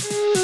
Thank you.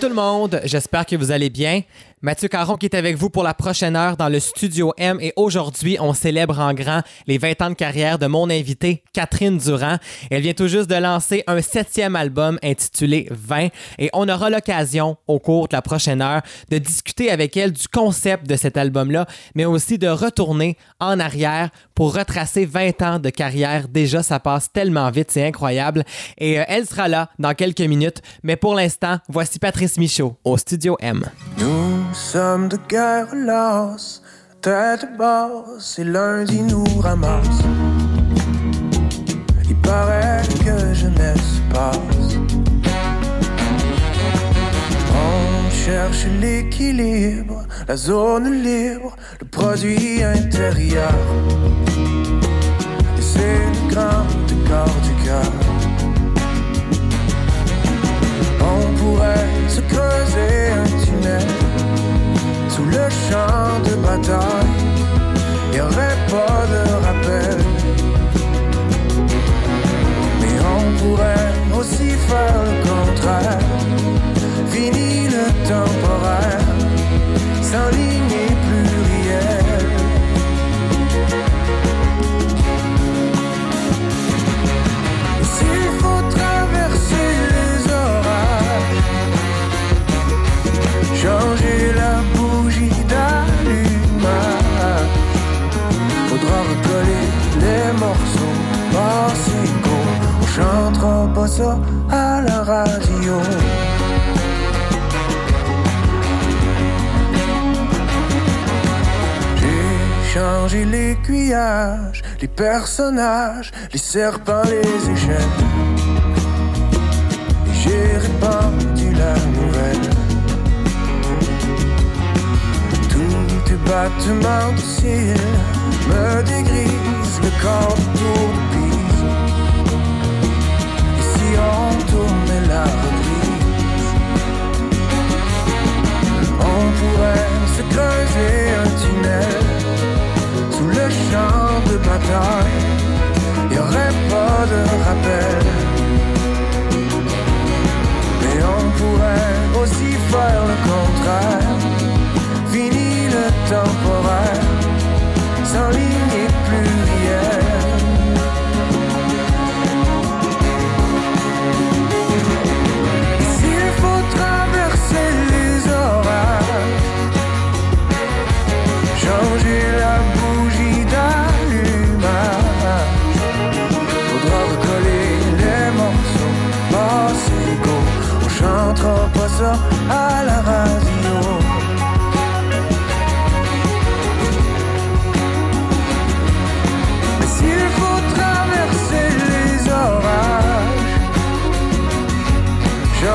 Tout le monde, j'espère que vous allez bien. Mathieu Caron qui est avec vous pour la prochaine heure dans le Studio M et aujourd'hui on célèbre en grand les 20 ans de carrière de mon invitée Catherine Durand. Elle vient tout juste de lancer un septième album intitulé 20 et on aura l'occasion au cours de la prochaine heure de discuter avec elle du concept de cet album-là, mais aussi de retourner en arrière pour retracer 20 ans de carrière. Déjà, ça passe tellement vite, c'est incroyable. Et euh, elle sera là dans quelques minutes, mais pour l'instant, voici Patrice Michaud au Studio M. Nous sommes de guerre lasse, tête basse, et lundi nous ramasse. Cherche l'équilibre, la zone libre, le produit intérieur. Et c'est le grand écart du cœur. On pourrait se creuser un tunnel sous le champ de bataille. Y aurait pas de rappel. Mais on pourrait aussi faire le contraire. Temporaire, sans ligne plurielle. S'il faut traverser les orages, changer la bougie d'allumage, faudra recoller les morceaux par égaux. On chantera pas ça à la radio. J'ai changé l'aiguillage, les personnages, les serpents, les échelles. Et j'ai répandu la nouvelle. Tous tes battements de cils me dégrisent le corps autour pise. Et si on tournait la reprise, on pourrait se creuser un tunnel le champ de bataille. Y aurait pas de rappel. Mais on pourrait aussi faire le contraire. Fini le temporaire, sans ligne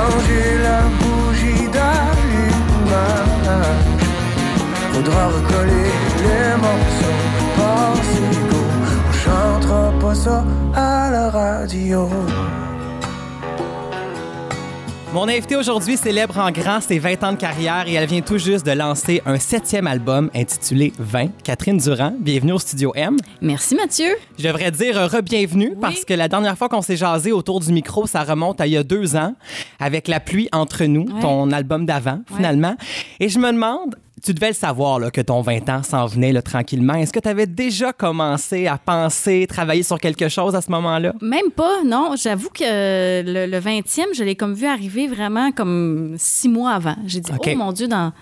changer la bougie d'allumage, faudra recoller les morceaux par égaux. On chantera pas ça à la radio. Mon invité aujourd'hui célèbre en grand ses 20 ans de carrière et elle vient tout juste de lancer un septième album intitulé 20. Catherine Durand, bienvenue au Studio M. Merci Mathieu. Je devrais dire re-bienvenue parce que la dernière fois qu'on s'est jasé autour du micro, ça remonte à il y a deux ans avec La pluie entre nous, Ouais. ton album d'avant finalement. Et je me demande, tu devais le savoir là, que ton 20 ans s'en venait là, tranquillement. Est-ce que tu avais déjà commencé à penser, travailler sur quelque chose à ce moment-là? Même pas, non. J'avoue que le, le 20e, je l'ai comme vu arriver vraiment comme six mois avant. J'ai dit, oh mon Dieu, dans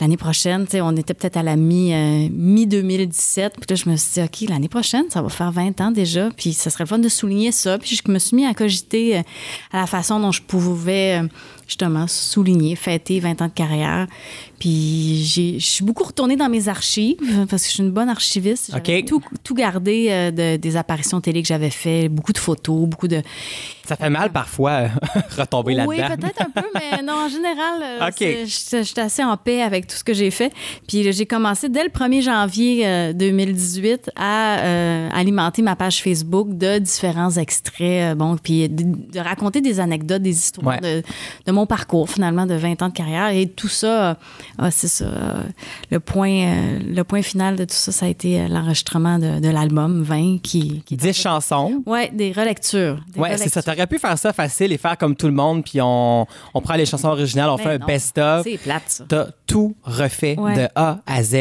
l'année prochaine, tu sais, on était peut-être à la mi, euh, mi-2017. Puis là, je me suis dit, OK, l'année prochaine, ça va faire 20 ans déjà. Puis ça serait le fun de souligner ça. Puis je me suis mis à cogiter euh, à la façon dont je pouvais euh, justement souligner, fêter 20 ans de carrière. Puis j'ai- je suis beaucoup retournée dans mes archives parce que je suis une bonne archiviste. OK. tout, tout gardé euh, de- des apparitions télé que j'avais fait, beaucoup de photos, beaucoup de... Ça fait mal parfois euh, retomber Oui, là-dedans. peut-être un peu, mais non, en général, euh, OK. c'est- j'étais j'étais assez en paix avec tout ce que j'ai fait. Puis j'ai commencé dès le 1er janvier euh, 2018 à euh, alimenter ma page Facebook de différents extraits, euh, bon, puis de, de raconter des anecdotes, des histoires Ouais. de, de mon parcours finalement de 20 ans de carrière. Et tout ça, euh, ah, c'est ça, euh, le point, euh, le point final de tout ça, ça a été l'enregistrement de, de l'album 20 qui... qui 10 chansons. Ouais, des relectures. des Ouais, c'est ça. T'aurais pu faire ça facile et faire comme tout le monde, puis on, on prend les chansons originales, on Mais fait un best-of. C'est plate, ça. T'as tout refait Ouais. de A à Z.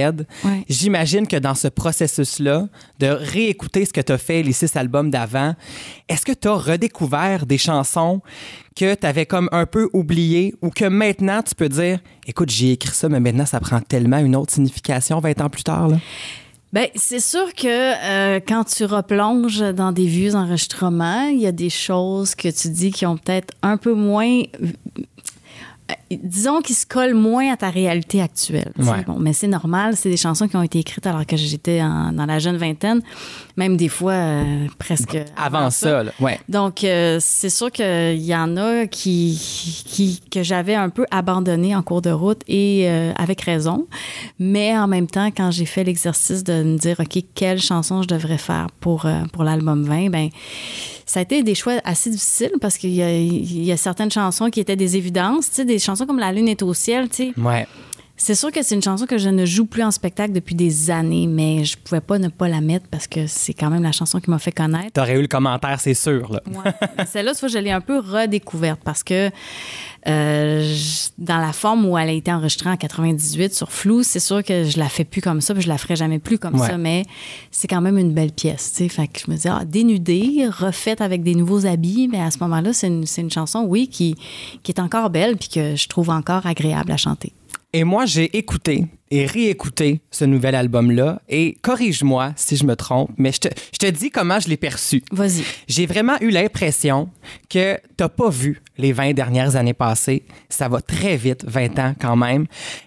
Ouais. J'imagine que dans ce processus-là, de réécouter ce que tu as fait, les six albums d'avant, est-ce que tu as redécouvert des chansons que tu avais comme un peu oubliées ou que maintenant tu peux dire, écoute, j'ai écrit ça, mais maintenant ça prend tellement une autre signification 20 ans plus tard? Là? Ben, c'est sûr que euh, quand tu replonges dans des vieux enregistrements, il y a des choses que tu dis qui ont peut-être un peu moins. Euh, disons qu'ils se collent moins à ta réalité actuelle. Ouais. Bon, mais c'est normal, c'est des chansons qui ont été écrites alors que j'étais dans la jeune vingtaine, même des fois euh, presque Avant ça, là. ouais. donc, euh, c'est sûr qu'il y en a qui, qui, que j'avais un peu abandonné en cours de route et euh, avec raison. Mais en même temps, quand j'ai fait l'exercice de me dire, OK, quelle chanson je devrais faire pour, pour l'album 20, ben ça a été des choix assez difficiles parce qu'il y a, il y a certaines chansons qui étaient des évidences, tu sais, des chansons comme La Lune est au ciel, tu sais. Ouais. C'est sûr que c'est une chanson que je ne joue plus en spectacle depuis des années, mais je pouvais pas ne pas la mettre parce que c'est quand même la chanson qui m'a fait connaître. T'aurais eu le commentaire, c'est sûr. Là. Ouais. Celle-là, je l'ai un peu redécouverte parce que euh, je- dans la forme où elle a été enregistrée en 98 sur Flou, c'est sûr que je la fais plus comme ça, puis je la ferai jamais plus comme Ouais. ça, mais c'est quand même une belle pièce. Fait que je me dis, ah, dénudée, refaite avec des nouveaux habits, mais à ce moment-là, c'est une, c'est une chanson, oui, qui, qui est encore belle, puis que je trouve encore agréable à chanter. Et moi, j'ai écouté et réécouté ce nouvel album-là. Et corrige-moi si je me trompe, mais je te, je te dis comment je l'ai perçu. Vas-y. J'ai vraiment eu l'impression que t'as pas vu les 20 dernières années passées. Ça va très vite, 20 ans quand même.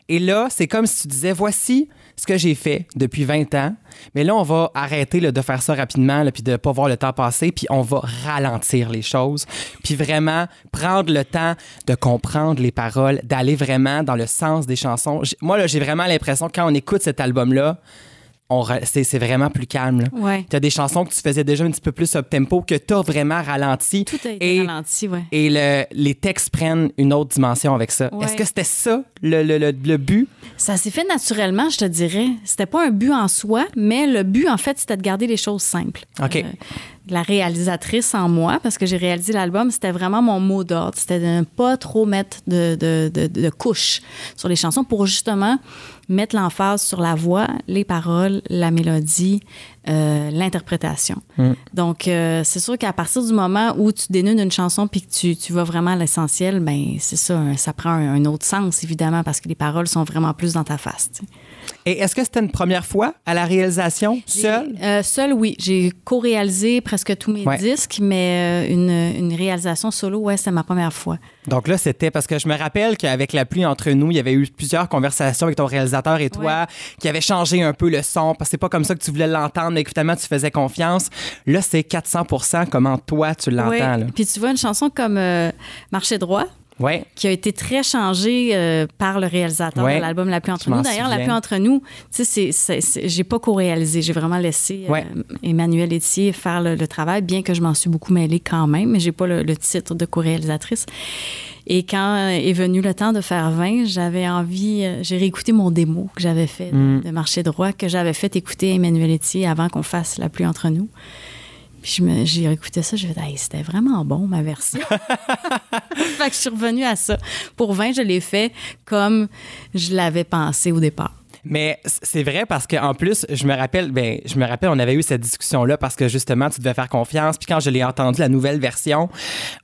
Et là, c'est comme si tu disais, voici ce que j'ai fait depuis 20 ans. Mais là, on va arrêter de faire ça rapidement, puis de pas voir le temps passer, puis on va ralentir les choses, puis vraiment prendre le temps de comprendre les paroles, d'aller vraiment dans le sens des chansons. Moi, là, j'ai vraiment l'impression quand on écoute cet album-là, c'est vraiment plus calme. Là. Ouais. Tu as des chansons que tu faisais déjà un petit peu plus up-tempo, que tu as vraiment ralenti. Tout a été et, ralenti, ouais. Et le- les textes prennent une autre dimension avec ça. Ouais. Est-ce que c'était ça le, le- le- le but? Ça s'est fait naturellement, je te dirais. C'était pas un but en soi, mais le but, en fait, c'était de garder les choses simples. OK. Euh, la réalisatrice en moi, parce que j'ai réalisé l'album, c'était vraiment mon mot d'ordre. C'était de ne pas trop mettre de, de, de- de couches sur les chansons pour justement mettre l'emphase sur la voix, les paroles, la mélodie, euh, l'interprétation. Donc, euh, c'est sûr qu'à partir du moment où tu dénudes une chanson puis que tu, tu vas vraiment à l'essentiel, ben c'est ça, ça prend un, un autre sens, évidemment, parce que les paroles sont vraiment plus dans ta face. Et est-ce que c'était une première fois à la réalisation, seule? Euh, seule, oui. J'ai co-réalisé presque tous mes Ouais. disques, mais euh, une, une réalisation solo, ouais, c'est ma première fois. Donc là, c'était parce que je me rappelle qu'avec la pluie entre nous, il y avait eu plusieurs conversations avec ton réalisateur et toi qui avaient changé un peu le son parce que c'est pas comme ça que tu voulais l'entendre, mais que finalement tu faisais confiance. Là, c'est 400% comment toi tu l'entends. Ouais. Puis tu vois, une chanson comme euh, Marcher droit, Ouais. qui a été très changée euh, par le réalisateur Ouais. de l'album La pluie entre nous. D'ailleurs, La pluie entre nous, tu sais, j'ai pas co-réalisé. J'ai vraiment laissé euh. Emmanuel Etier faire le, le travail, bien que je m'en suis beaucoup mêlée quand même, mais j'ai pas le, le titre de co-réalisatrice. Et quand est venu le temps de faire 20, j'avais envie, euh, j'ai réécouté mon démo que j'avais fait de- Mm. de Marcher droit, que j'avais fait écouter à Emmanuel Etier avant qu'on fasse La pluie entre nous. Puis j'ai écouté ça, j'ai fait, Hey, c'était vraiment bon, ma version. fait que je suis revenue à ça. Pour 20, je l'ai fait comme je l'avais pensé au départ. Mais c'est vrai parce qu'en plus, je me rappelle, ben, je me rappelle, on avait eu cette discussion-là parce que justement, tu devais faire confiance. Puis quand je l'ai entendu, la nouvelle version,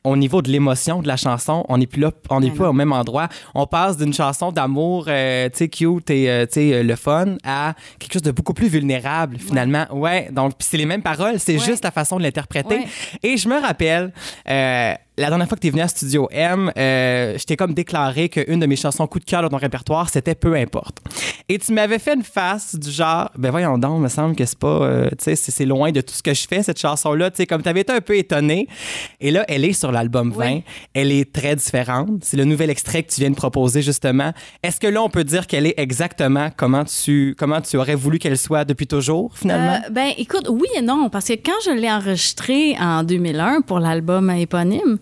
au niveau de l'émotion de la chanson, on n'est plus là, on n'est plus au même endroit. On passe d'une chanson d'amour, euh, tu sais, cute et, euh, tu sais, euh, le fun, à quelque chose de beaucoup plus vulnérable, finalement. Ouais. donc, puis c'est les mêmes paroles, c'est Ouais. juste la façon de l'interpréter. Ouais. Et je me rappelle, euh, la dernière fois que tu es venu à Studio M, euh, je t'ai comme déclaré qu'une de mes chansons coup de cœur de ton répertoire, c'était Peu importe. Et tu m'avais fait une face du genre, ben voyons donc, me semble que c'est pas, euh, tu sais, c'est loin de tout ce que je fais, cette chanson-là. Tu sais, comme tu avais été un peu étonné. Et là, elle est sur l'album 20. Oui. Elle est très différente. C'est le nouvel extrait que tu viens de proposer, justement. Est-ce que là, on peut dire qu'elle est exactement comment tu, comment tu aurais voulu qu'elle soit depuis toujours, finalement? Euh, ben, écoute, oui et non, parce que quand je l'ai enregistré en 2001 pour l'album éponyme,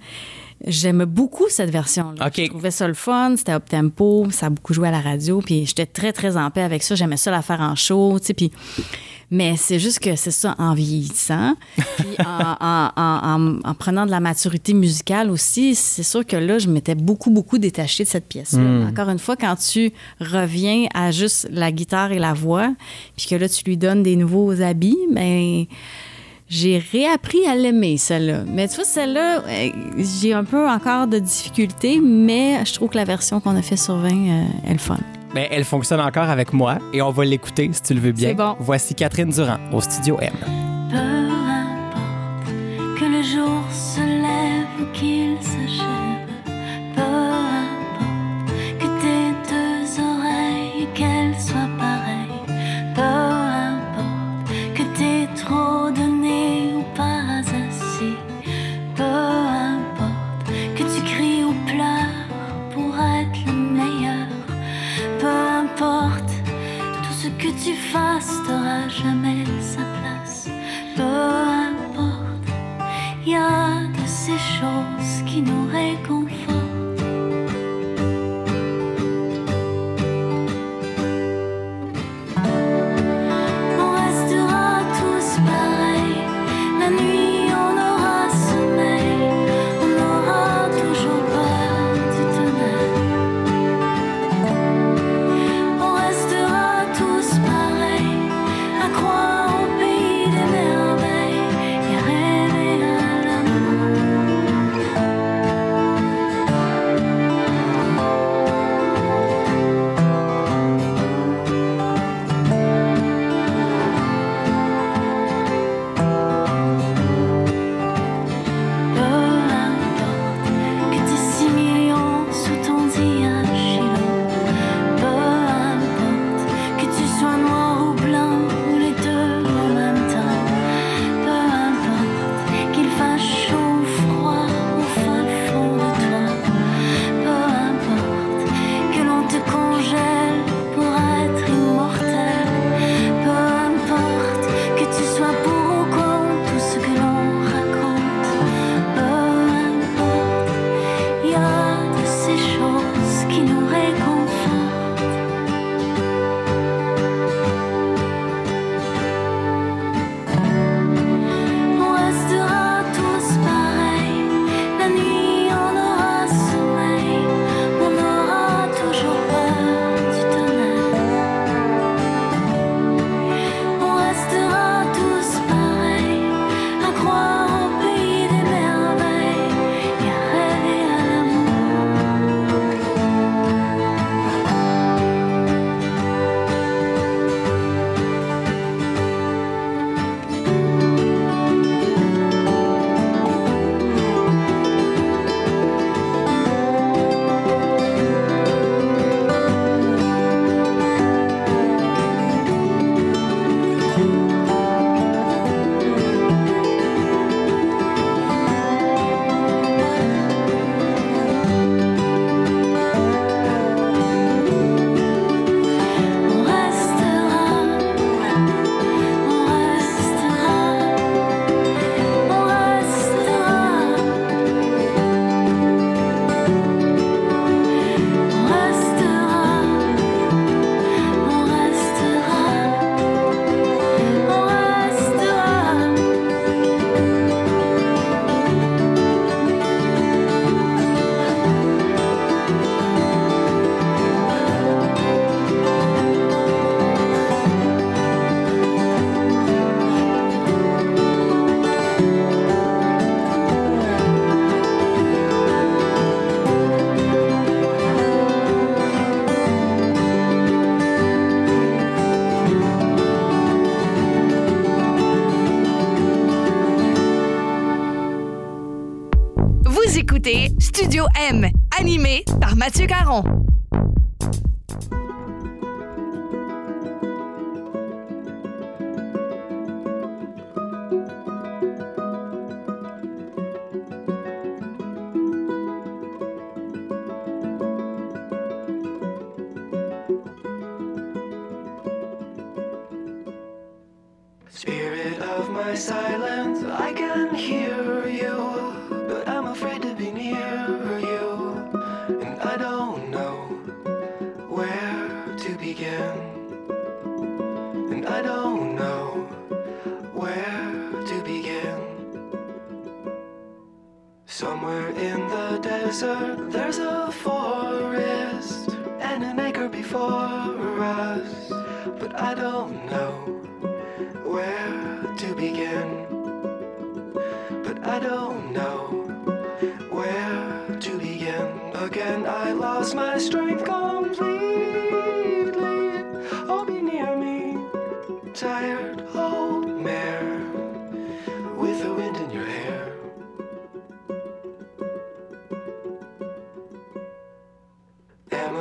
j'aimais beaucoup cette version-là. Je trouvais ça le fun, c'était up tempo, ça a beaucoup joué à la radio, puis j'étais très, très en paix avec ça. J'aimais ça la faire en show, tu sais, puis... Mais c'est juste que c'est ça, en vieillissant, puis en, en- en- en- en prenant de la maturité musicale aussi, c'est sûr que là, je m'étais beaucoup, beaucoup détachée de cette pièce-là. Encore une fois, quand tu reviens à juste la guitare et la voix, puis que là, tu lui donnes des nouveaux habits, ben j'ai réappris à l'aimer, celle-là. Mais tu vois, celle-là, euh, j'ai un peu encore de difficultés, mais je trouve que la version qu'on a fait sur 20 euh, est le fun. Ben, elle fonctionne encore avec moi et on va l'écouter si tu le veux bien. C'est bon. Voici Catherine Durand au Studio M. ces Animé par Mathieu Caron.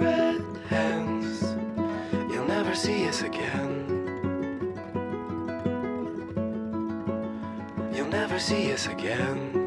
Red hens. You'll never see us again. You'll never see us again.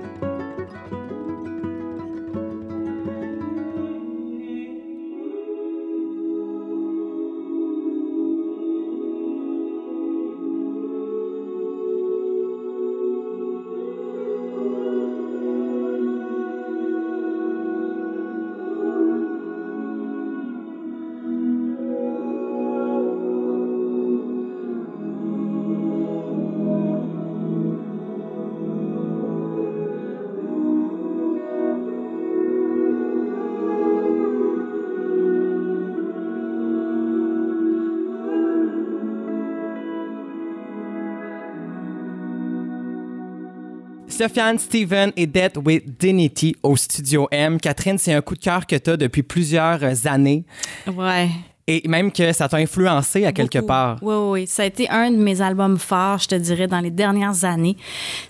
Sofiane Steven et Dead with Dignity au Studio M. Catherine, c'est un coup de cœur que tu as depuis plusieurs années Ouais. et même que ça t'a influencé à quelque Beaucoup. part. Oui, oui, oui. Ça a été un de mes albums forts, je te dirais, dans les dernières années.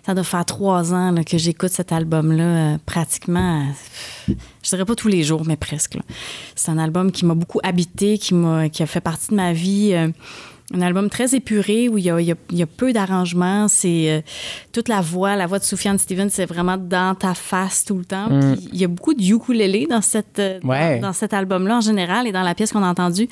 Ça doit faire trois ans là, que j'écoute cet album-là, euh, pratiquement, euh, je dirais pas tous les jours, mais presque. C'est un album qui m'a beaucoup habité, qui, m'a, qui a fait partie de ma vie. euh, un album très épuré où il y a, il y a- il y a peu d'arrangements. C'est euh, toute la voix, la voix de Soufiane Stevens, c'est vraiment dans ta face tout le temps. Puis il y a beaucoup de ukulélé dans, cette, euh, dans, cet album-là en général et dans la pièce qu'on a entendue.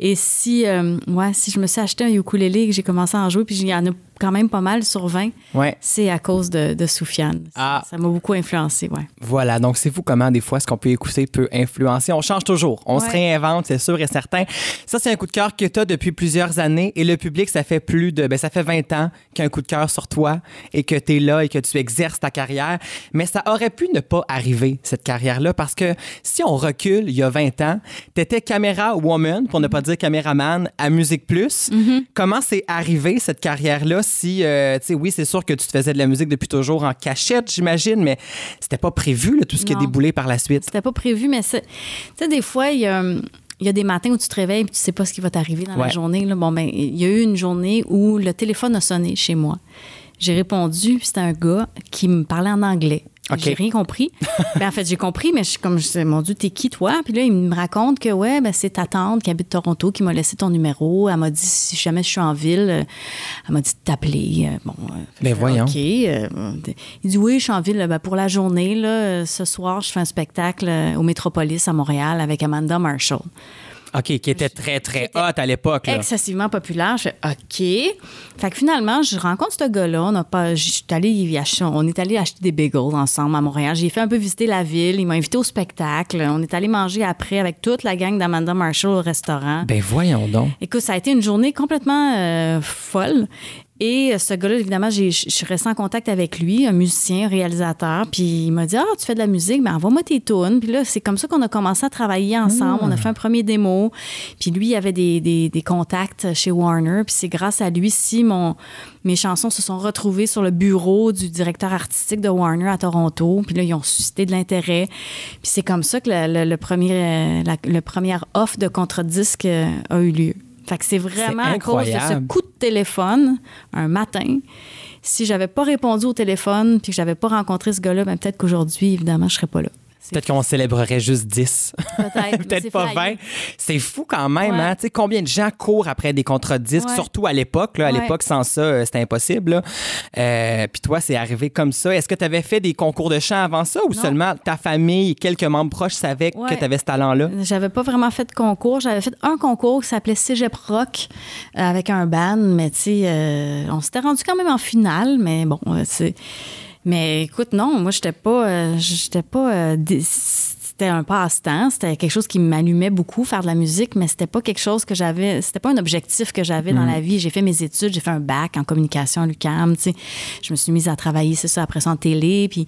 Et si, euh, ouais, si je me suis acheté un ukulélé et que j'ai commencé à en jouer, puis il y en a quand même pas mal sur 20, Ouais. c'est à cause de, de Soufiane. Ça- Ah. Ça m'a beaucoup influencé, ouais. Voilà, donc c'est fou comment des fois ce qu'on peut écouter peut influencer. On change toujours, on se réinvente, c'est sûr et certain. Ça, c'est un coup de cœur que tu as depuis plusieurs années et le public, ça fait plus de, ben, ça fait 20 ans qu'il y a un coup de cœur sur toi et que tu es là et que tu exerces ta carrière. Mais ça aurait pu ne pas arriver, cette carrière-là, parce que si on recule il y a 20 ans, tu étais caméra woman, pour ne pas dire caméraman, à Musique Plus. Comment c'est arrivé cette carrière-là? Si, euh, tu sais, oui, c'est sûr que tu te faisais de la musique depuis toujours en cachette, j'imagine, mais c'était pas prévu, là, tout ce qui a déboulé par la suite. C'était pas prévu, mais tu sais, des fois, il y a. Il y a des matins où tu te réveilles et tu sais pas ce qui va t'arriver dans la journée. Là. Bon, ben, il y a eu une journée où le téléphone a sonné chez moi. J'ai répondu, c'était un gars qui me parlait en anglais. J'ai rien compris. ben, en fait, j'ai compris, mais je suis comme, je disais, mon Dieu, t'es qui, toi? Puis là, il me raconte que, ouais, ben, c'est ta tante qui habite Toronto qui m'a laissé ton numéro. Elle m'a dit, si jamais je suis en ville, euh, elle m'a dit de t'appeler. Euh, Bon, euh, Ben, voyons. OK. il dit, oui, je suis en ville ben, pour la journée. Là, ce soir, je fais un spectacle au Métropolis à Montréal avec Amanda Marshall. OK, qui était très, très hot à l'époque. Excessivement populaire. Je fais OK. Fait que finalement, je rencontre ce gars-là. On, a pas, je suis allée y acheter- on est allé acheter des bagels ensemble à Montréal. J'ai fait un peu visiter la ville. Il m'a invité au spectacle. On est allé manger après avec toute la gang d'Amanda Marshall au restaurant. Ben voyons donc. Écoute, ça a été une journée complètement euh, folle. Et euh, ce gars-là, évidemment, je suis restée en contact avec lui, un musicien, un réalisateur. Puis il m'a dit Ah, tu fais de la musique, ben envoie-moi tes tunes. Puis là, c'est comme ça qu'on a commencé à travailler ensemble. On a fait un premier démo. Puis lui, il avait des, des- des contacts chez Warner. Puis c'est grâce à lui si mon, mes chansons se sont retrouvées sur le bureau du directeur artistique de Warner à Toronto. Puis là, ils ont suscité de l'intérêt. Puis c'est comme ça que le, le- le premier, euh, la, le premier offre de contre-disque euh, a eu lieu. Fait que c'est vraiment à cause de ce coup de téléphone un matin. Si j'avais pas répondu au téléphone puis que j'avais pas rencontré ce gars-là, ben peut-être qu'aujourd'hui, évidemment, je serais pas là. Peut-être qu'on célébrerait juste 10. peut-être. Peut-être pas failli. 20. C'est fou quand même, Ouais. hein? Tu sais, combien de gens courent après des contrats de disques, Ouais. surtout à l'époque. Là. À Ouais. l'époque, sans ça, euh, c'était impossible. Euh, Puis toi, c'est arrivé comme ça. Est-ce que tu avais fait des concours de chant avant ça ou Non. seulement ta famille et quelques membres proches savaient que tu avais ce talent-là? J'avais pas vraiment fait de concours. J'avais fait un concours qui s'appelait Cégep Rock euh, avec un band, mais tu sais, euh, on s'était rendu quand même en finale, mais bon, euh, c'est. Mais écoute, non, moi, j'étais pas. euh, j'étais pas. euh, c'était un passe-temps, c'était quelque chose qui m'allumait beaucoup, faire de la musique, mais c'était pas quelque chose que j'avais, c'était pas un objectif que j'avais dans la vie. J'ai fait mes études, j'ai fait un bac en communication à l'UQAM, tu sais. Je me suis mise à travailler, c'est ça, après ça en télé, puis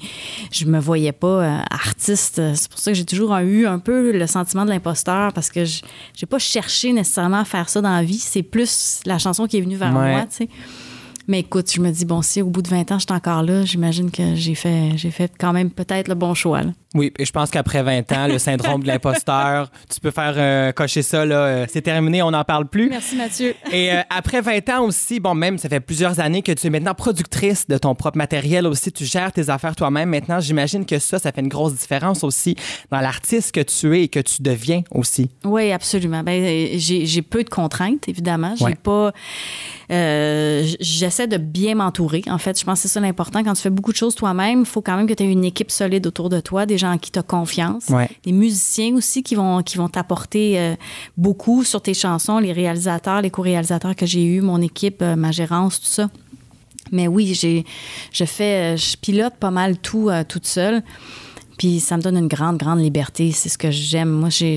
je me voyais pas euh, artiste. C'est pour ça que j'ai toujours eu un peu le sentiment de l'imposteur parce que je- j'ai pas cherché nécessairement à faire ça dans la vie. C'est plus la chanson qui est venue vers Ouais. moi, tu sais. Mais écoute, je me dis, bon, si au bout de 20 ans, je suis encore là, j'imagine que j'ai fait, j'ai fait quand même peut-être le bon choix. là. Oui, et je pense qu'après 20 ans, le syndrome de l'imposteur, tu peux faire euh, cocher ça, là, euh, c'est terminé, on n'en parle plus. Merci, Mathieu. Et euh, après 20 ans aussi, bon, même ça fait plusieurs années que tu es maintenant productrice de ton propre matériel aussi, tu gères tes affaires toi-même. Maintenant, j'imagine que ça, ça fait une grosse différence aussi dans l'artiste que tu es et que tu deviens aussi. Oui, absolument. Ben, j'ai j'ai peu de contraintes, évidemment. J'ai Ouais. pas. Euh, J'essaie de bien m'entourer. En fait, je pense que c'est ça l'important. Quand tu fais beaucoup de choses toi-même, il faut quand même que tu aies une équipe solide autour de toi, des gens en qui tu as confiance. Ouais. Les musiciens aussi qui vont, qui vont t'apporter euh, beaucoup sur tes chansons, les réalisateurs, les co-réalisateurs que j'ai eus, mon équipe, euh, ma gérance, tout ça. Mais oui, j'ai, je fais, je pilote pas mal tout toute seule. Puis ça me donne une grande, grande liberté. C'est ce que j'aime. Moi, j'ai,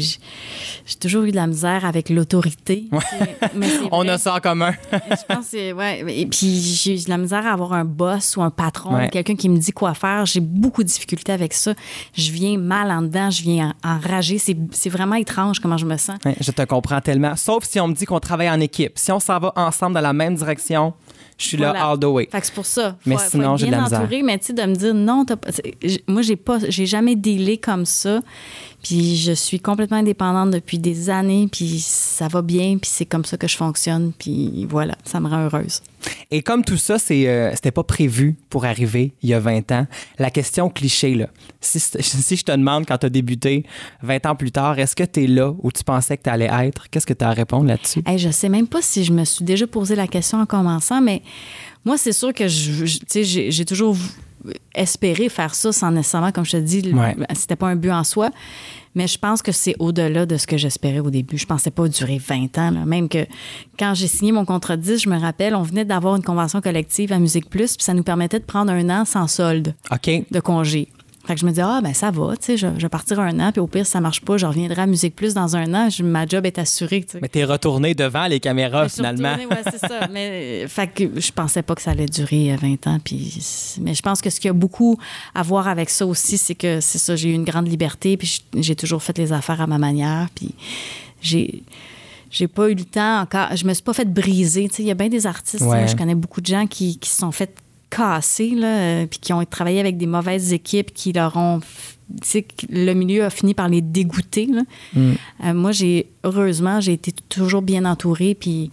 toujours eu de la misère avec l'autorité. On a ça en commun. Je pense que c'est- ouais. Et puis j'ai de la misère à avoir un boss ou un patron, Ouais. quelqu'un qui me dit quoi faire. J'ai beaucoup de difficultés avec ça. Je viens mal en dedans, je viens en- enragée. C'est c'est vraiment étrange comment je me sens. Je te comprends tellement. Sauf si on me dit qu'on travaille en équipe. Si on s'en va ensemble dans la même direction, je suis là Voilà. all the way. Fait que c'est pour ça. Faut, Mais sinon, j'ai de la misère. entouré, mais tu sais, de me dire non, t'as pas- moi, j'ai pas, j'ai jamais dealé comme ça. Puis je suis complètement indépendante depuis des années, puis ça va bien, puis c'est comme ça que je fonctionne, puis voilà, ça me rend heureuse. Et comme tout ça, c'est, euh, c'était pas prévu pour arriver il y a 20 ans, la question cliché, là, si, si je te demande quand tu as débuté 20 ans plus tard, est-ce que tu es là où tu pensais que tu allais être? Qu'est-ce que tu as à répondre là-dessus? Hey, je sais même pas si je me suis déjà posé la question en commençant, mais moi, c'est sûr que je, je- j'ai toujours espéré faire ça sans nécessairement, comme je te dis, Ouais. c'était pas un but en soi. Mais je pense que c'est au-delà de ce que j'espérais au début. Je pensais pas durer 20 ans. là. Même que quand j'ai signé mon contrat de 10, je me rappelle, on venait d'avoir une convention collective à Musique Plus, puis ça nous permettait de prendre un an sans solde de congé. Fait que je me dis, ah, ben ça va, tu sais, je, je vais partir un an, puis au pire, si ça marche pas, je reviendrai à Musique Plus dans un an, je- ma job est assurée, tu sais. Mais t'es retourné devant les caméras, finalement. ouais, c'est ça. Mais, euh, fait que je pensais pas que ça allait durer euh, 20 ans. Puis, mais je pense que ce qui a beaucoup à voir avec ça aussi, c'est que c'est ça, j'ai eu une grande liberté, puis j'ai toujours fait les affaires à ma manière. Puis j'ai. J'ai pas eu le temps encore. Je me suis pas fait briser. Tu sais, Il y a bien des artistes. Ouais. moi, je connais beaucoup de gens qui, qui se sont fait casser, là, euh, puis qui ont travaillé avec des mauvaises équipes qui leur ont. Tu sais, que le milieu a fini par les dégoûter. là. Euh, moi, j'ai heureusement, j'ai été toujours bien entourée, puis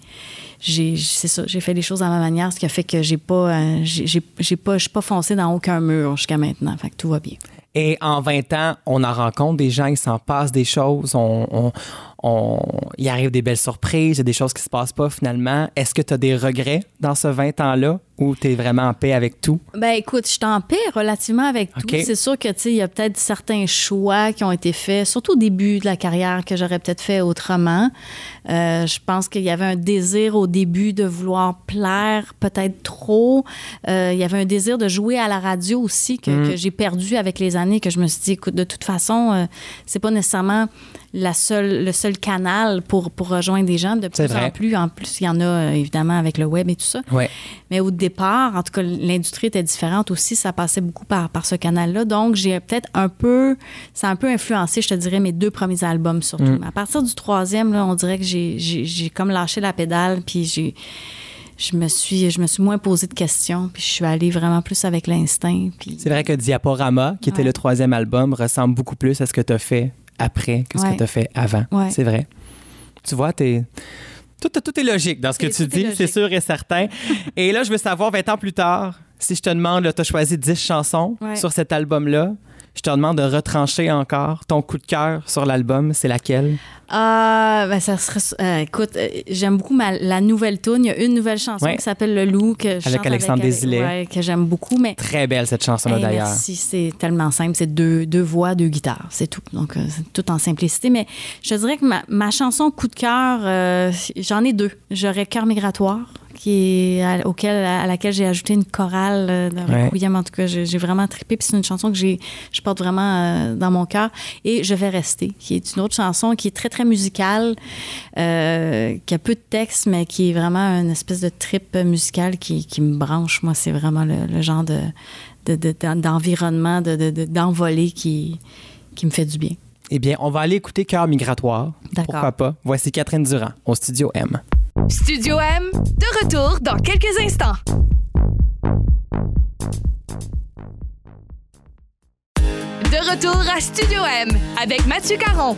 j'ai, c'est ça, j'ai fait les choses à ma manière, ce qui a fait que j'ai pas, euh, j'ai, j'ai- j'ai pas, je suis pas foncée dans aucun mur jusqu'à maintenant. Fait que tout va bien. Et en 20 ans, on en rencontre des gens, il s'en passe des choses, on, on- on- il arrive des belles surprises, il y a des choses qui se passent pas finalement. Est-ce que tu as des regrets dans ce 20 ans-là ou tu es vraiment en paix avec tout? Ben écoute, je suis en paix relativement avec tout. C'est sûr que il y a peut-être certains choix qui ont été faits, surtout au début de la carrière que j'aurais peut-être fait autrement. Euh, je pense qu'il y avait un désir au début de vouloir plaire peut-être trop. Euh, il y avait un désir de jouer à la radio aussi que, que j'ai perdu avec les années. Que je me suis dit, écoute, de toute façon, euh, c'est pas nécessairement la seule, le seul canal pour, pour rejoindre des gens. De plus en plus, en plus, il y en a euh, évidemment avec le web et tout ça. Ouais. Mais au départ, en tout cas, l'industrie était différente aussi. Ça passait beaucoup par, par ce canal-là. Donc, j'ai peut-être un peu. Ça a un peu influencé, je te dirais, mes deux premiers albums surtout. Mm. Mais à partir du troisième, là, on dirait que j'ai- comme lâché la pédale. Puis j'ai. Je me, suis, je me suis moins posé de questions, puis je suis allée vraiment plus avec l'instinct. Puis C'est vrai que Diaporama, qui était le troisième album, ressemble beaucoup plus à ce que tu as fait après que ce que tu as fait avant. Ouais. C'est vrai. Tu vois, t'es... Tout, tout est logique dans ce que tu dis, c'est sûr et certain. et là, je veux savoir, 20 ans plus tard, si je te demande, tu as choisi 10 chansons Ouais. sur cet album-là, je te demande de retrancher encore ton coup de cœur sur l'album, c'est laquelle? Ah, ben ça serait. euh, écoute, euh, j'aime beaucoup ma- la nouvelle tune. Il y a une nouvelle chanson Ouais. qui s'appelle Le Loup que je Avec chante Alexandre Ale- Desilets. ouais, que j'aime beaucoup. Mais Très belle cette chanson-là Hey, d'ailleurs. Merci, c'est tellement simple. C'est deux, deux voix, deux guitares, c'est tout. Donc, euh, c'est tout en simplicité. Mais je te dirais que ma, ma chanson coup de cœur, j'en ai deux. J'aurais Cœur migratoire, qui est à, auquel, à laquelle j'ai ajouté une chorale euh, Ouais. Requiem. En tout cas, j'ai vraiment trippé. Puis c'est une chanson que j'ai, je porte vraiment euh, dans mon cœur. Et Je vais rester, qui est une autre chanson qui est très, très musicale, euh, qui a peu de texte, mais qui est vraiment une espèce de trip musical qui, qui me branche. Moi, c'est vraiment le, le genre de, de- de- d'en- d'environnement, de, de- de- d'envolée qui, qui me fait du bien. Eh bien, on va aller écouter Cœur migratoire. D'accord. Pourquoi pas? Voici Catherine Durand au Studio M. Studio M, de retour dans quelques instants. De retour à Studio M avec Mathieu Caron.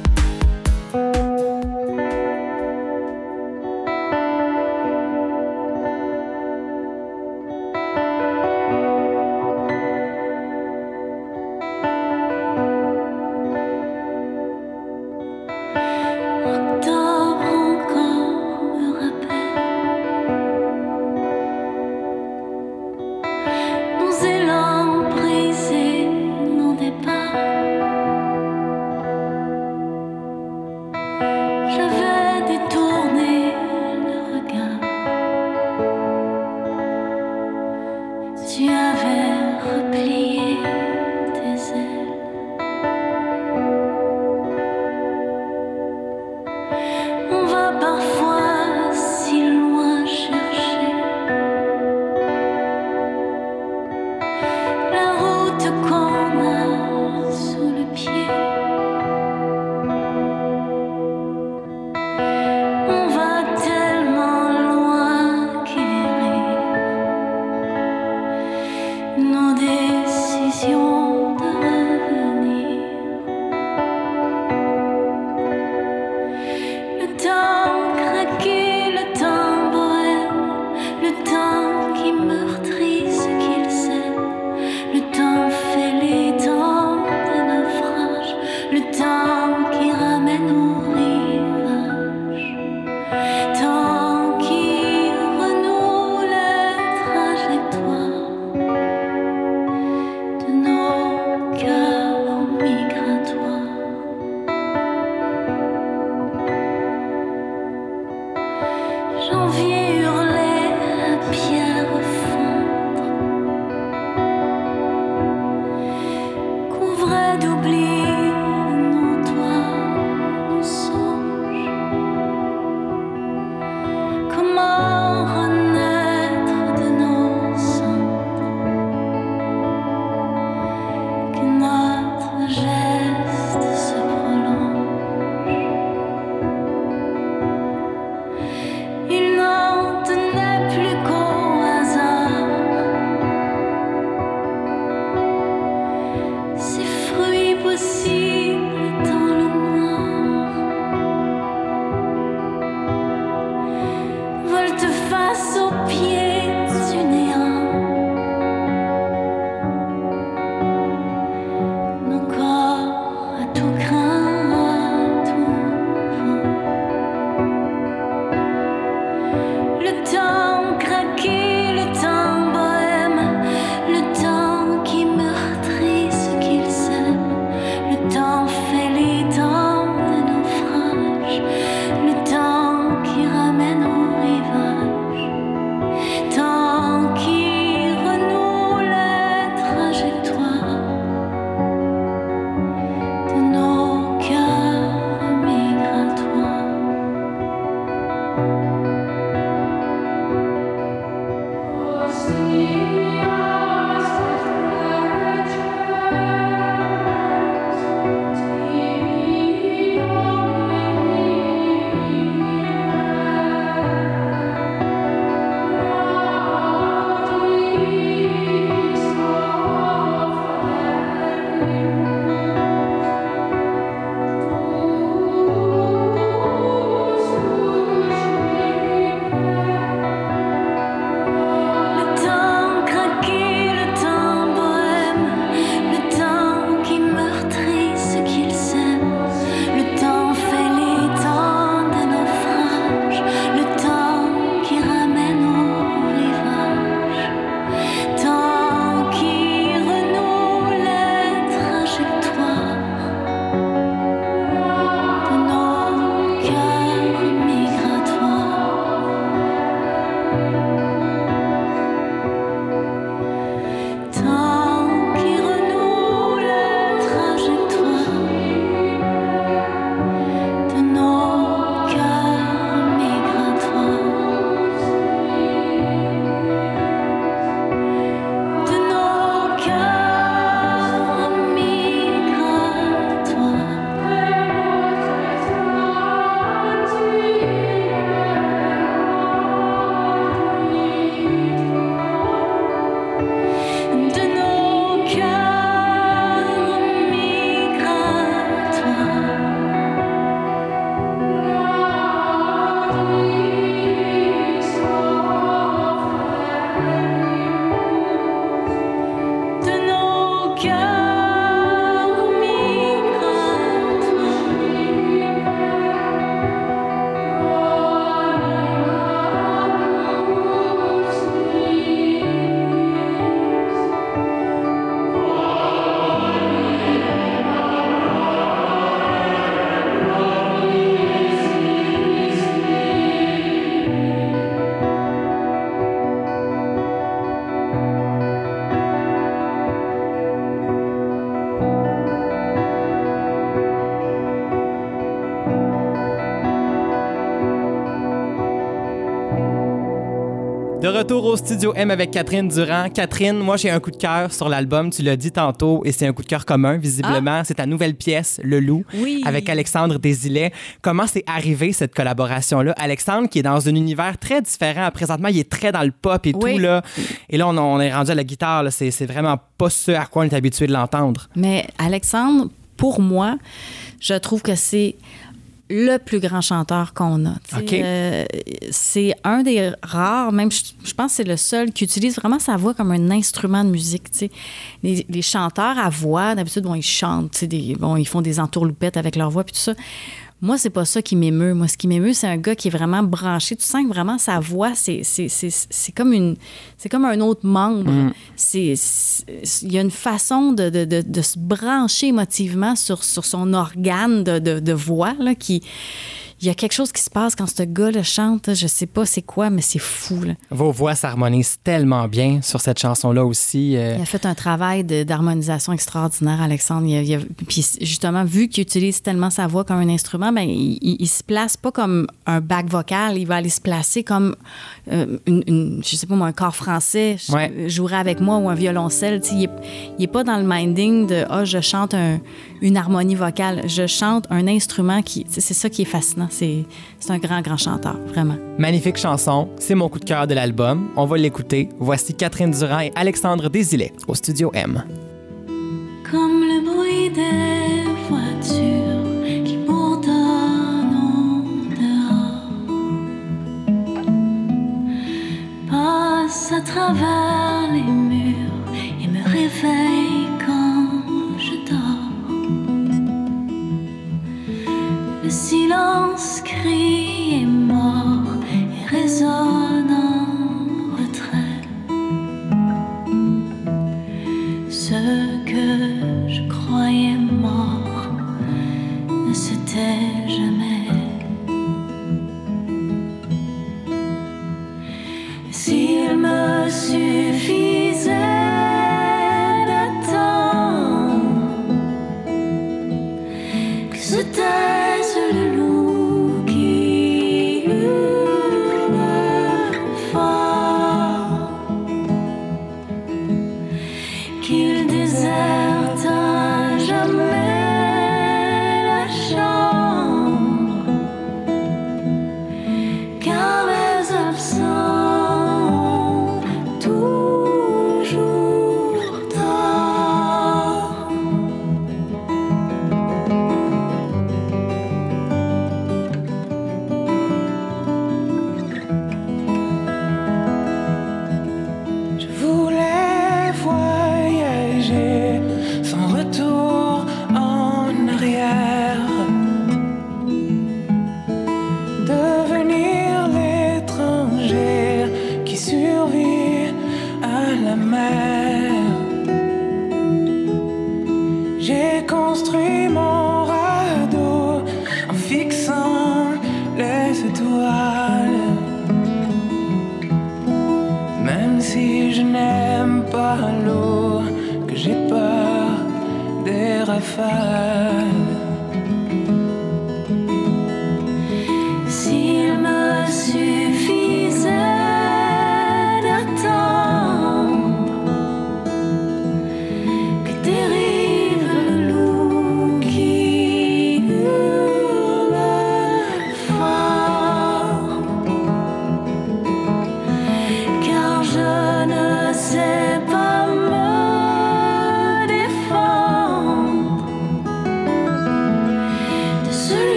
Retour au studio M avec Catherine Durand. Catherine, moi j'ai un coup de cœur sur l'album, tu l'as dit tantôt, et c'est un coup de cœur commun, visiblement. C'est ta nouvelle pièce, Le Loup, Oui. avec Alexandre Desilets. Comment c'est arrivé cette collaboration-là? Alexandre, qui est dans un univers très différent, présentement, il est très dans le pop et Oui. tout, là. Et là, on, on est rendu à la guitare. C'est c'est vraiment pas ce à quoi on est habitué de l'entendre. Mais Alexandre, pour moi, je trouve que c'est le plus grand chanteur qu'on a. Euh, c'est un des rares, même je, je pense que c'est le seul qui utilise vraiment sa voix comme un instrument de musique. Les, les chanteurs à voix, d'habitude, bon, ils chantent, des, bon, ils font des entourloupettes avec leur voix puis tout ça. Moi, c'est pas ça qui m'émeut. Moi, ce qui m'émeut, c'est un gars qui est vraiment branché. Tu sens que vraiment sa voix, c'est, c'est, c'est, c'est comme une, c'est comme un autre membre. C'est, c'est- il y a une façon de, de, de, de se brancher émotivement sur, sur son organe de, de, de voix là, qui, il y a quelque chose qui se passe quand ce gars-là chante. Je sais pas c'est quoi, mais c'est fou. là. Vos voix s'harmonisent tellement bien sur cette chanson-là aussi. euh, Il a fait un travail d'harmonisation extraordinaire, Alexandre. Il a- il a- puis justement, vu qu'il utilise tellement sa voix comme un instrument, ben, il, il, il se place pas comme un bac vocal. Il va aller se placer comme, euh, une, une- je sais pas moi, un corps français Ouais. jouerait avec moi ou un violoncelle. Est, il est pas dans le minding de « Ah, je chante un- une harmonie vocale ». Je chante un instrument qui... C'est ça qui est fascinant. C'est c'est un grand, grand chanteur, vraiment. Magnifique chanson, c'est mon coup de cœur de l'album. On va l'écouter. Voici Catherine Durand et Alexandre Desilets au studio M. Comme le bruit des voitures qui bourdonnent au dehors passe à travers les murs et me réveille silence crie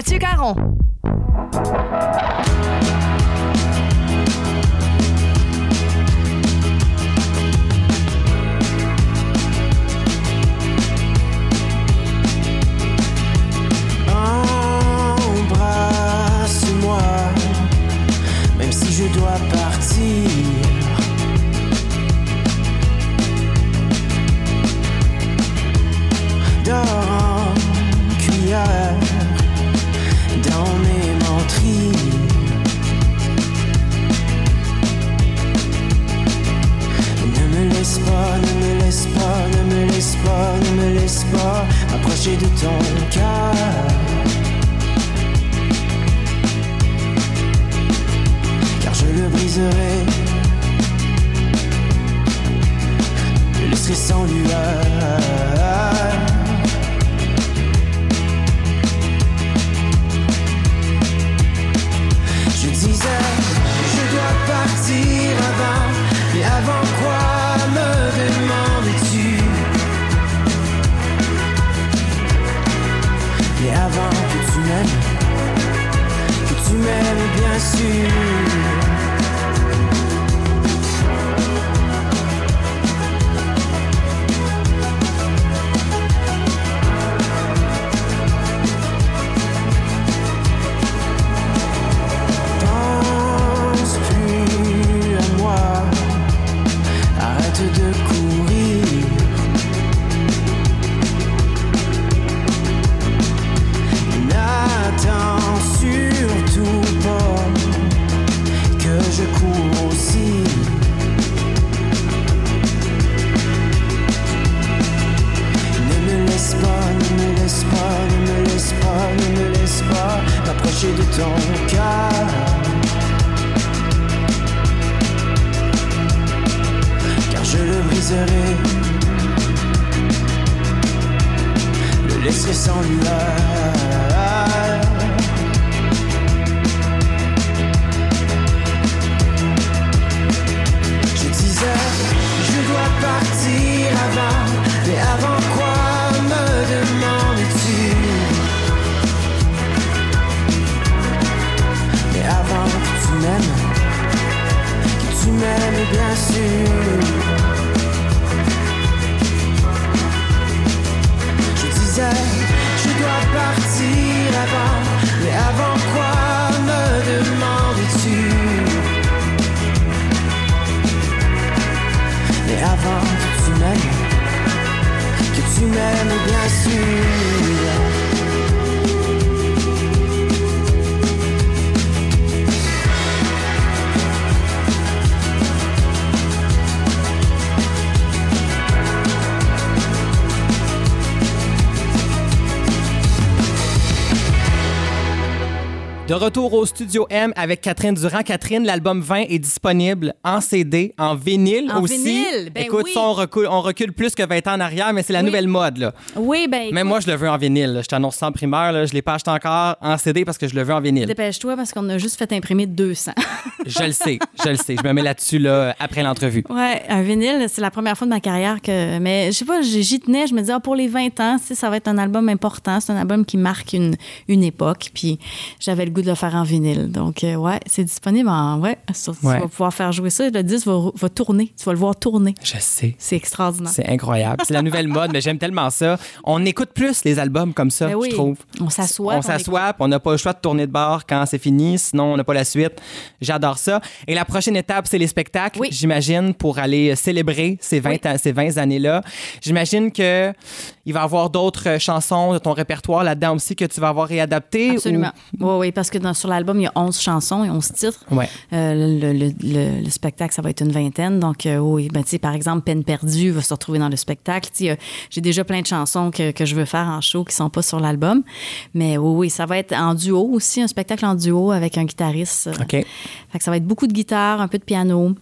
Mathieu Caron. De retour au Studio M avec Catherine Durand. Catherine, l'album 20 est disponible en CD, en vinyle En aussi. vinyle, ben Écoute, oui. ça, on recule, on recule plus que 20 ans en arrière, mais c'est la Oui. nouvelle mode. Là. Oui, ben. Même moi, je le veux en vinyle. là. Je t'annonce ça en primeur. Là. Je l'ai pas acheté encore en CD parce que je le veux en vinyle. Dépêche-toi parce qu'on a juste fait imprimer 200. je le sais, je le sais. Je me mets là-dessus là, après l'entrevue. Ouais, un vinyle, c'est la première fois de ma carrière que. Mais je sais pas, j'y tenais. Je me disais, ah, pour les 20 ans, ça va être un album important. C'est un album qui marque une, une époque. Puis j'avais le goût de le faire en vinyle. Donc, euh, ouais, c'est disponible en. Ouais, sur- Ouais. tu vas pouvoir faire jouer ça. Le disque va, va tourner. Tu vas le voir tourner. Je sais. C'est extraordinaire. C'est incroyable. C'est la nouvelle mode, mais j'aime tellement ça. On écoute plus les albums comme ça, Ben oui. je trouve. On s'assoit. On s'assoit, on n'a pas le choix de tourner de bord quand c'est fini, sinon on n'a pas la suite. J'adore ça. Et la prochaine étape, c'est les spectacles, Oui. j'imagine, pour aller célébrer ces 20, Oui. ans- ces 20 années-là. J'imagine que il va y avoir d'autres chansons de ton répertoire là-dedans aussi que tu vas avoir réadaptées. Absolument. Oui, oui, parce que dans- sur l'album, il y a 11 chansons et 11 titres. Ouais. Euh, le, le- le- le spectacle, ça va être une vingtaine. Donc, euh, oui, ben, par exemple, Peine perdue va se retrouver dans le spectacle. Euh, J'ai déjà plein de chansons que, que je veux faire en show qui sont pas sur l'album. Mais oui, oui, ça va être en duo aussi, un spectacle en duo avec un guitariste. OK. Fait que ça va être beaucoup de guitare, un peu de piano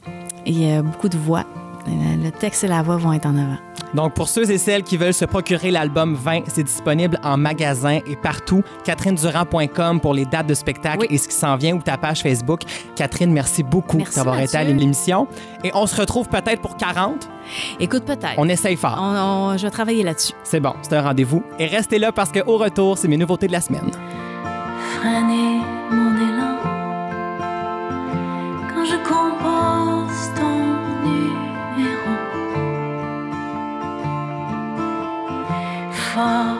et beaucoup de voix. Le le texte et la voix vont être en avant. Donc, pour ceux et celles qui veulent se procurer l'album 20, c'est disponible en magasin et partout. CatherineDurand.com pour les dates de spectacle Oui. et ce qui s'en vient ou ta page Facebook. Catherine, merci beaucoup Merci, d'avoir été à l'émission. Et on se retrouve peut-être pour 40. Écoute, peut-être. On essaye fort. On- on- je vais travailler là-dessus. C'est bon, c'est un rendez-vous. Et restez là parce qu'au retour, c'est mes nouveautés de la semaine. freiner Fort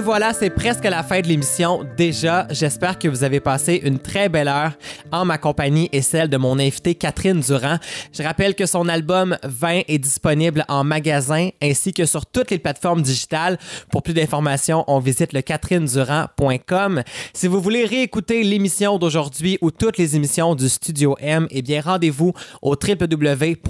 Et voilà, c'est presque la fin de l'émission. Déjà, j'espère que vous avez passé une très belle heure en ma compagnie et celle de mon invitée Catherine Durand. Je rappelle que son album 20 est disponible en magasin ainsi que sur toutes les plateformes digitales. Pour plus d'informations, on visite le catherinedurand.com. Si vous voulez réécouter l'émission d'aujourd'hui ou toutes les émissions du Studio M, eh bien rendez-vous au www.mat.tv.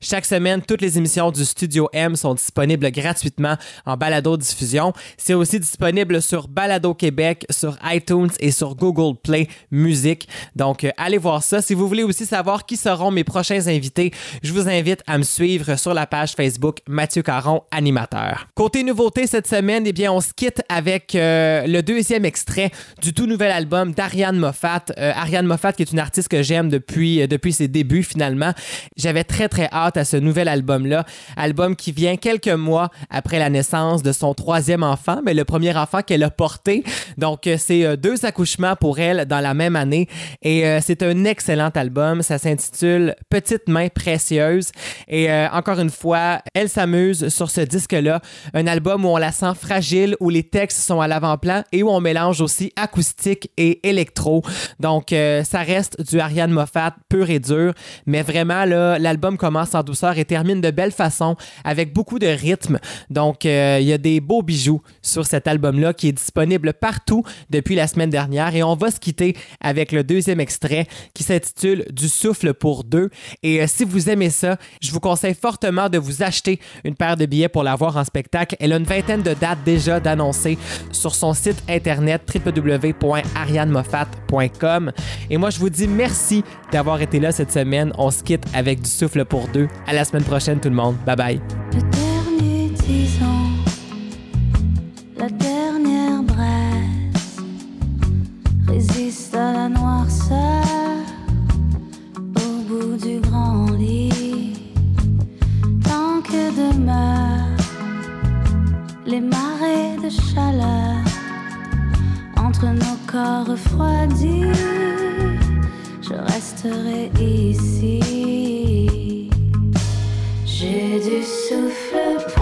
Chaque semaine, toutes les émissions du Studio M sont disponibles gratuitement en balado diffusion. C'est aussi disponible sur Balado Québec, sur iTunes et sur Google Play Music. Donc, euh, allez voir ça. Si vous voulez aussi savoir qui seront mes prochains invités, je vous invite à me suivre sur la page Facebook Mathieu Caron, animateur. Côté nouveauté cette semaine, eh bien, on se quitte avec euh, le deuxième extrait du tout nouvel album d'Ariane Moffat. Euh, Ariane Moffat, qui est une artiste que j'aime depuis, euh, depuis ses débuts, finalement. J'avais très, très hâte à ce nouvel album-là. Album qui vient quelques mois après la naissance de son troisième enfant, mais le premier enfant qu'elle a porté. Donc, euh, c'est euh, deux accouchements pour elle dans la même année. Et euh, c'est un excellent album. Ça s'intitule Petite main précieuse. Et encore une fois, elle s'amuse sur ce disque-là. Un album où on la sent fragile, où les textes sont à l'avant-plan et où on mélange aussi acoustique et électro. Donc, ça reste du Ariane Moffat pur et dur. Mais vraiment, là, l'album commence en douceur et termine de belle façon avec beaucoup de rythme. Donc, il y a des beaux bijoux sur cet album-là qui est disponible partout depuis la semaine dernière. Et on va se quitter avec le deuxième extrait qui s'intitule Du souffle pour deux. Et euh, si vous aimez ça, je vous conseille fortement de vous acheter une paire de billets pour la voir en spectacle. Elle a une vingtaine de dates déjà d'annoncer sur son site internet www.arianemoffat.com. Et moi, je vous dis merci d'avoir été là cette semaine. On se quitte avec Du souffle pour deux. À la semaine prochaine, tout le monde. Bye bye. À la noirceur au bout du grand lit. Tant que demeurent les marées de chaleur entre nos corps refroidis, je resterai ici. J'ai du souffle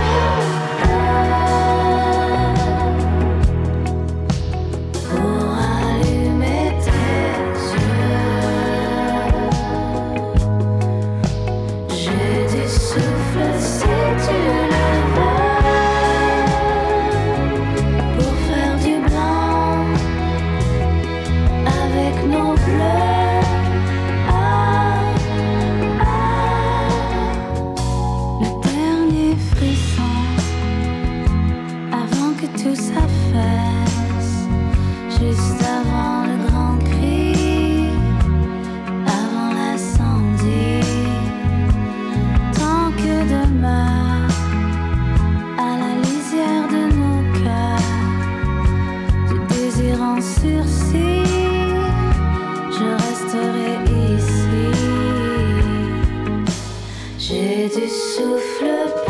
J'ai du souffle